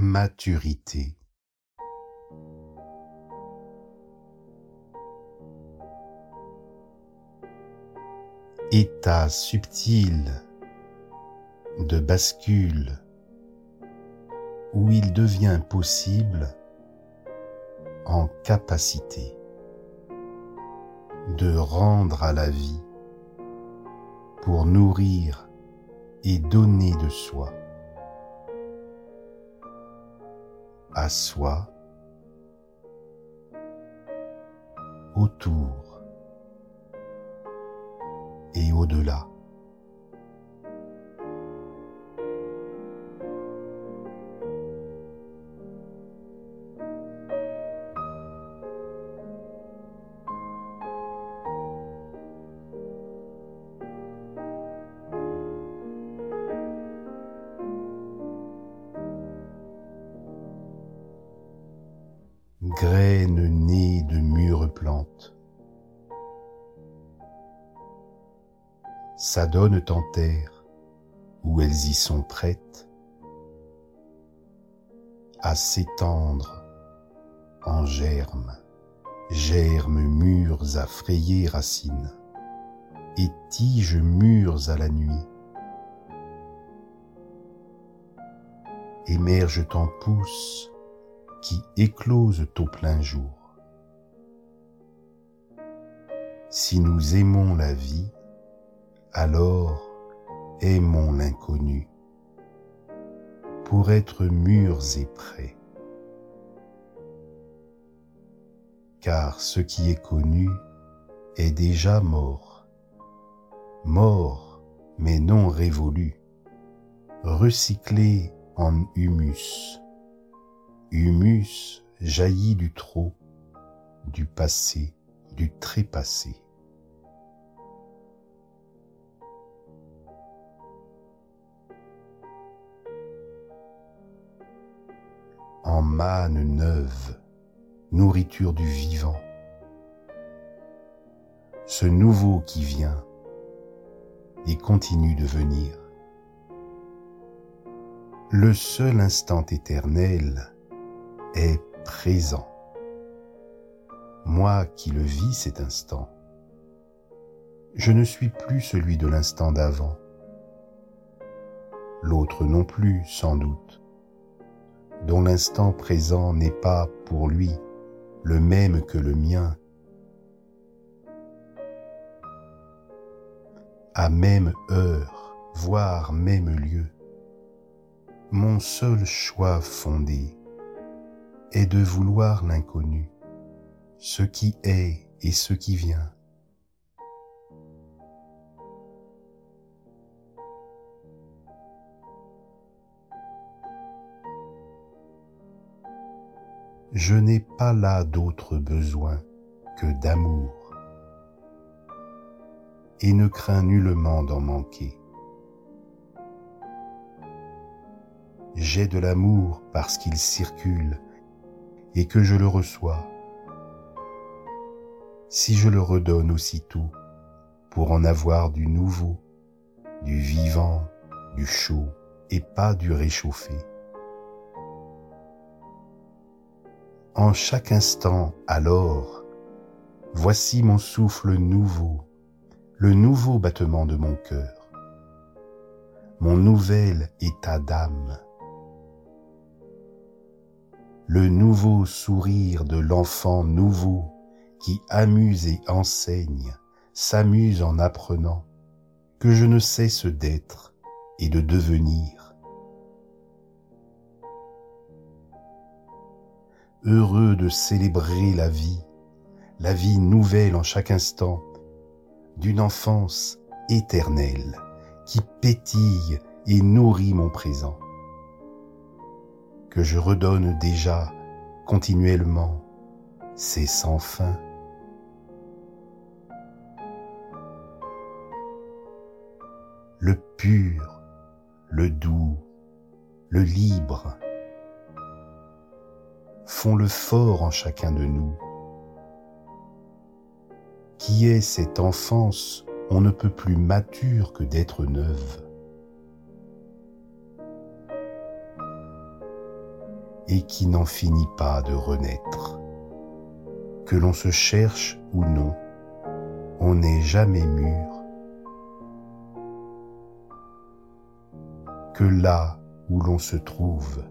maturité. État subtil de bascule où il devient possible en capacité de rendre à la vie pour nourrir et donner de soi à soi, autour et au-delà. Graines nées de mûres plantes. S'adonnent en terre où elles y sont prêtes à s'étendre en germes, germes mûrs à frayer racines et tiges mûres à la nuit. Émergent en pousses qui éclosent au plein jour. Si nous aimons la vie, alors aimons l'inconnu pour être mûrs et prêts. Car ce qui est connu est déjà mort, mort mais non révolu, recyclé en humus Humus jaillit du trop, du passé, du trépassé. En manne neuve, nourriture du vivant, ce nouveau qui vient et continue de venir. Le seul instant éternel est présent. Moi qui le vis cet instant, je ne suis plus celui de l'instant d'avant. L'autre non plus, sans doute, dont l'instant présent n'est pas pour lui le même que le mien. À même heure, voire même lieu, mon seul choix fondé est de vouloir l'inconnu, ce qui est et ce qui vient. Je n'ai pas là d'autre besoin que d'amour et ne crains nullement d'en manquer. J'ai de l'amour parce qu'il circule et que je le reçois, si je le redonne aussitôt pour en avoir du nouveau, du vivant, du chaud et pas du réchauffé. En chaque instant, alors, voici mon souffle nouveau, le nouveau battement de mon cœur, mon nouvel état d'âme le nouveau sourire de l'enfant nouveau qui amuse et enseigne, s'amuse en apprenant que je ne cesse d'être et de devenir. Heureux de célébrer la vie, la vie nouvelle en chaque instant, d'une enfance éternelle qui pétille et nourrit mon présent que je redonne déjà continuellement, c'est sans fin. Le pur, le doux, le libre font le fort en chacun de nous. Qui est cette enfance on ne peut plus mature que d'être neuve et qui n'en finit pas de renaître. Que l'on se cherche ou non, on n'est jamais mûr. Que là où l'on se trouve,